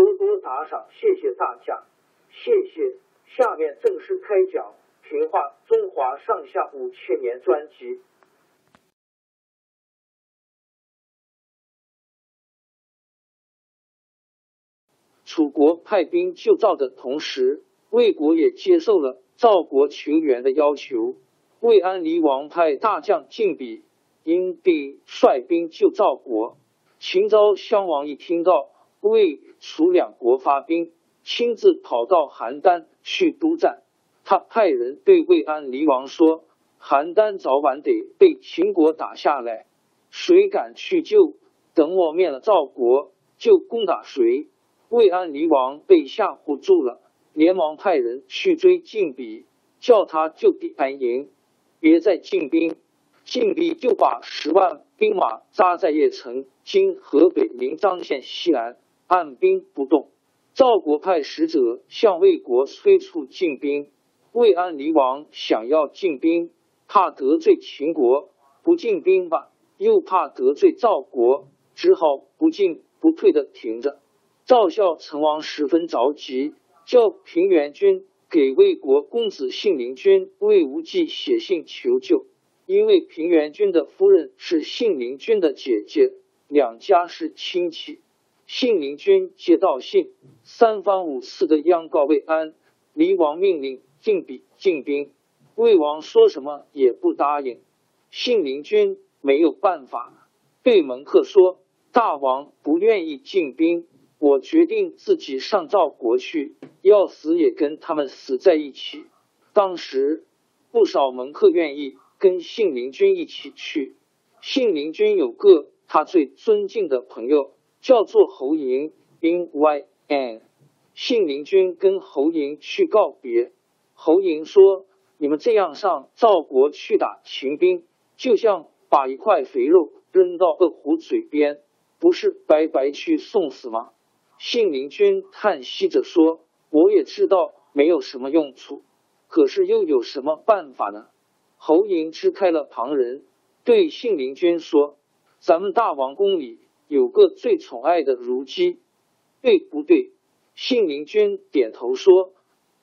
多多打赏，谢谢大家，谢谢。下面正式开讲《评话中华上下五千年》专辑。楚国派兵救赵的同时，魏国也接受了赵国求援的要求。魏安离王派大将晋鄙、因必率兵救赵国。秦昭襄王一听到。为楚两国发兵，亲自跑到邯郸去督战。他派人对魏安离王说：“邯郸早晚得被秦国打下来，谁敢去救？等我灭了赵国，就攻打谁。”魏安离王被吓唬住了，连忙派人去追晋鄙，叫他就地安营，别再进兵。晋鄙就把十万兵马扎在邺城（今河北临漳县西南）。按兵不动，赵国派使者向魏国催促进兵。魏安离王想要进兵，怕得罪秦国，不进兵吧，又怕得罪赵国，只好不进不退的停着。赵孝成王十分着急，叫平原君给魏国公子信陵君魏无忌写信求救，因为平原君的夫人是信陵君的姐姐，两家是亲戚。信陵君接到信，三番五次的央告魏安，离王命令进兵进兵，魏王说什么也不答应。信陵君没有办法，对门客说：“大王不愿意进兵，我决定自己上赵国去，要死也跟他们死在一起。”当时不少门客愿意跟信陵君一起去。信陵君有个他最尊敬的朋友。叫做侯嬴，in y n。信陵君跟侯嬴去告别。侯嬴说：“你们这样上赵国去打秦兵，就像把一块肥肉扔到恶虎嘴边，不是白白去送死吗？”信陵君叹息着说：“我也知道没有什么用处，可是又有什么办法呢？”侯嬴支开了旁人，对信陵君说：“咱们大王宫里。”有个最宠爱的如姬，对不对？信陵君点头说：“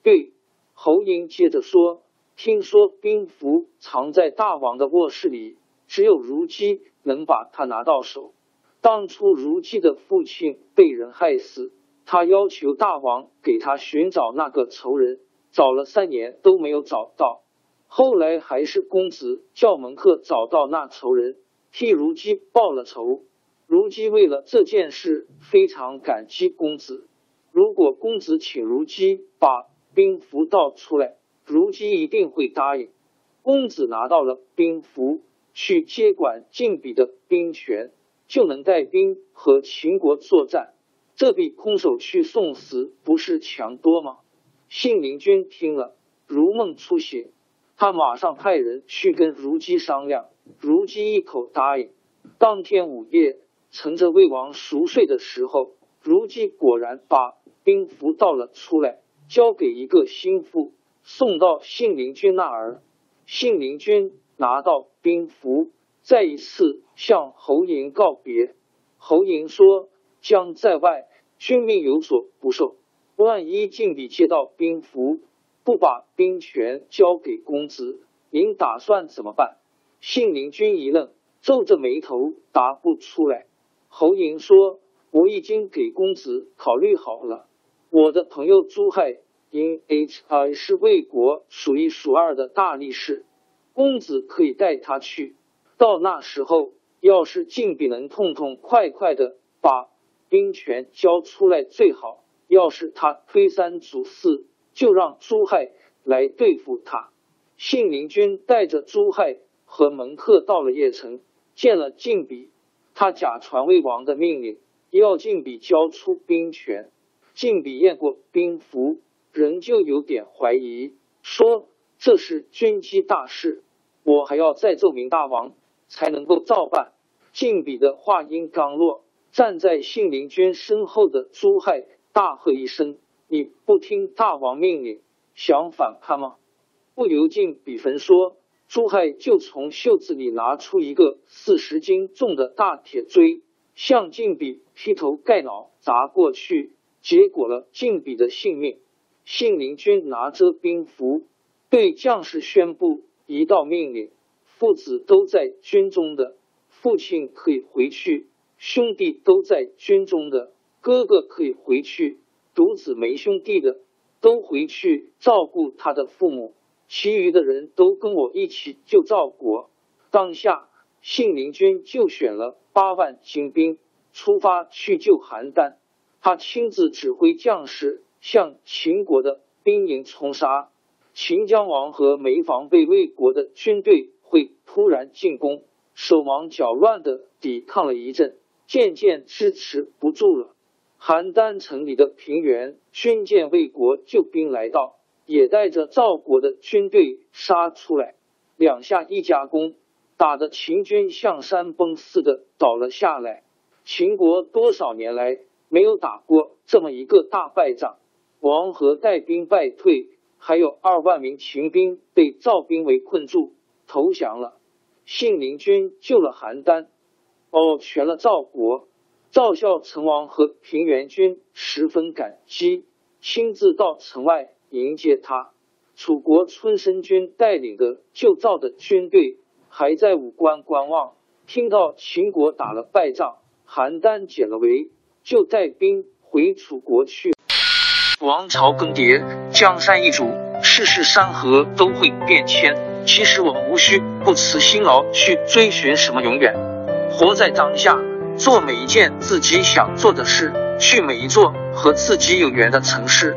对。”侯嬴接着说：“听说兵符藏在大王的卧室里，只有如姬能把它拿到手。当初如姬的父亲被人害死，他要求大王给他寻找那个仇人，找了三年都没有找到。后来还是公子叫门客找到那仇人，替如姬报了仇。”如姬为了这件事非常感激公子。如果公子请如姬把兵符倒出来，如姬一定会答应。公子拿到了兵符，去接管晋鄙的兵权，就能带兵和秦国作战。这比空手去送死不是强多吗？信陵君听了如梦初醒，他马上派人去跟如姬商量。如姬一口答应。当天午夜。乘着魏王熟睡的时候，如姬果然把兵符倒了出来。交给一个心腹，送到信陵君那儿。信陵君拿到兵符，再一次向侯嬴告别。侯嬴说：“将在外，君命有所不受。万一晋鄙接到兵符，不把兵权交给公子，您打算怎么办？”信陵君一愣，皱着眉头答不出来。侯嬴说：“我已经给公子考虑好了，我的朋友朱亥。”因 H I 是魏国数一数二的大力士，公子可以带他去。到那时候，要是晋鄙能痛痛快快的把兵权交出来最好；要是他推三阻四，就让朱亥来对付他。信陵君带着朱亥和门客到了邺城，见了晋鄙，他假传魏王的命令，要晋鄙交出兵权。晋鄙验过兵符。仍旧有点怀疑，说这是军机大事，我还要再奏明大王才能够照办。晋鄙的话音刚落，站在信陵君身后的朱亥大喝一声：“你不听大王命令，想反叛吗？”不由晋鄙焚说，朱亥就从袖子里拿出一个四十斤重的大铁锥，向晋鄙劈头盖脑砸过去，结果了晋鄙的性命。信陵君拿着兵符，对将士宣布一道命令：父子都在军中的，父亲可以回去；兄弟都在军中的，哥哥可以回去；独子没兄弟的，都回去照顾他的父母。其余的人都跟我一起救赵国。当下，信陵君就选了八万精兵出发去救邯郸，他亲自指挥将士。向秦国的兵营冲杀，秦将王和没防备魏国的军队会突然进攻，手忙脚乱的抵抗了一阵，渐渐支持不住了。邯郸城里的平原军见魏国救兵来到，也带着赵国的军队杀出来，两下一夹攻，打得秦军像山崩似的倒了下来。秦国多少年来没有打过这么一个大败仗。王和带兵败退，还有二万名秦兵被赵兵围困住，投降了。信陵君救了邯郸，保全了赵国。赵孝成王和平原君十分感激，亲自到城外迎接他。楚国春申君带领的救赵的军队还在武关观望，听到秦国打了败仗，邯郸解了围，就带兵回楚国去。王朝更迭，江山易主，世事山河都会变迁。其实我们无需不辞辛劳去追寻什么永远，活在当下，做每一件自己想做的事，去每一座和自己有缘的城市，